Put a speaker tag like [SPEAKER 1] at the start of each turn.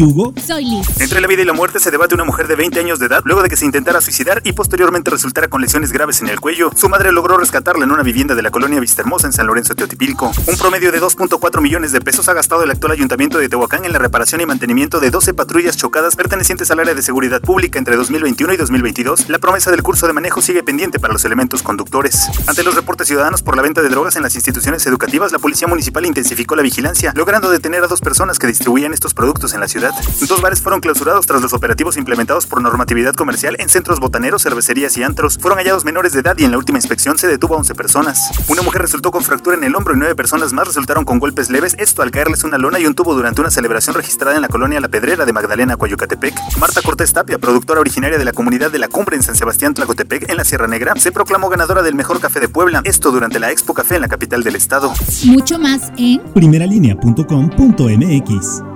[SPEAKER 1] Hugo.
[SPEAKER 2] Soy Liz.
[SPEAKER 3] Entre la vida y la muerte se debate una mujer de 20 años de edad luego de que se intentara suicidar y posteriormente resultara con lesiones graves en el cuello. Su madre logró rescatarla en una vivienda de la colonia Vistahermosa en San Lorenzo Teotipilco. Un promedio de 2.4 millones de pesos ha gastado el actual ayuntamiento de Tehuacán en la reparación y mantenimiento de 12 patrullas chocadas pertenecientes al área de seguridad pública entre 2021 y 2022. La promesa del curso de manejo sigue pendiente para los elementos conductores. Ante los reportes ciudadanos por la venta de drogas en las instituciones educativas, la policía municipal intensificó la vigilancia, logrando detener a dos personas que distribuían estos productos en la ciudad. Dos bares fueron clausurados tras los operativos implementados por normatividad comercial en centros botaneros, cervecerías y antros. Fueron hallados menores de edad y en la última inspección se detuvo a 11 personas. Una mujer resultó con fractura en el hombro y nueve personas más resultaron con golpes leves, esto al caerles una lona y un tubo durante una celebración registrada en la colonia La Pedrera de Magdalena, Coyucatepec. Marta Cortés Tapia, productora originaria de la comunidad de La Cumbre en San Sebastián, Tlacotepec, en la Sierra Negra, se proclamó ganadora del mejor café de Puebla, esto durante la Expo Café en la capital del estado.
[SPEAKER 2] Mucho más en
[SPEAKER 1] primeralinea.com.mx.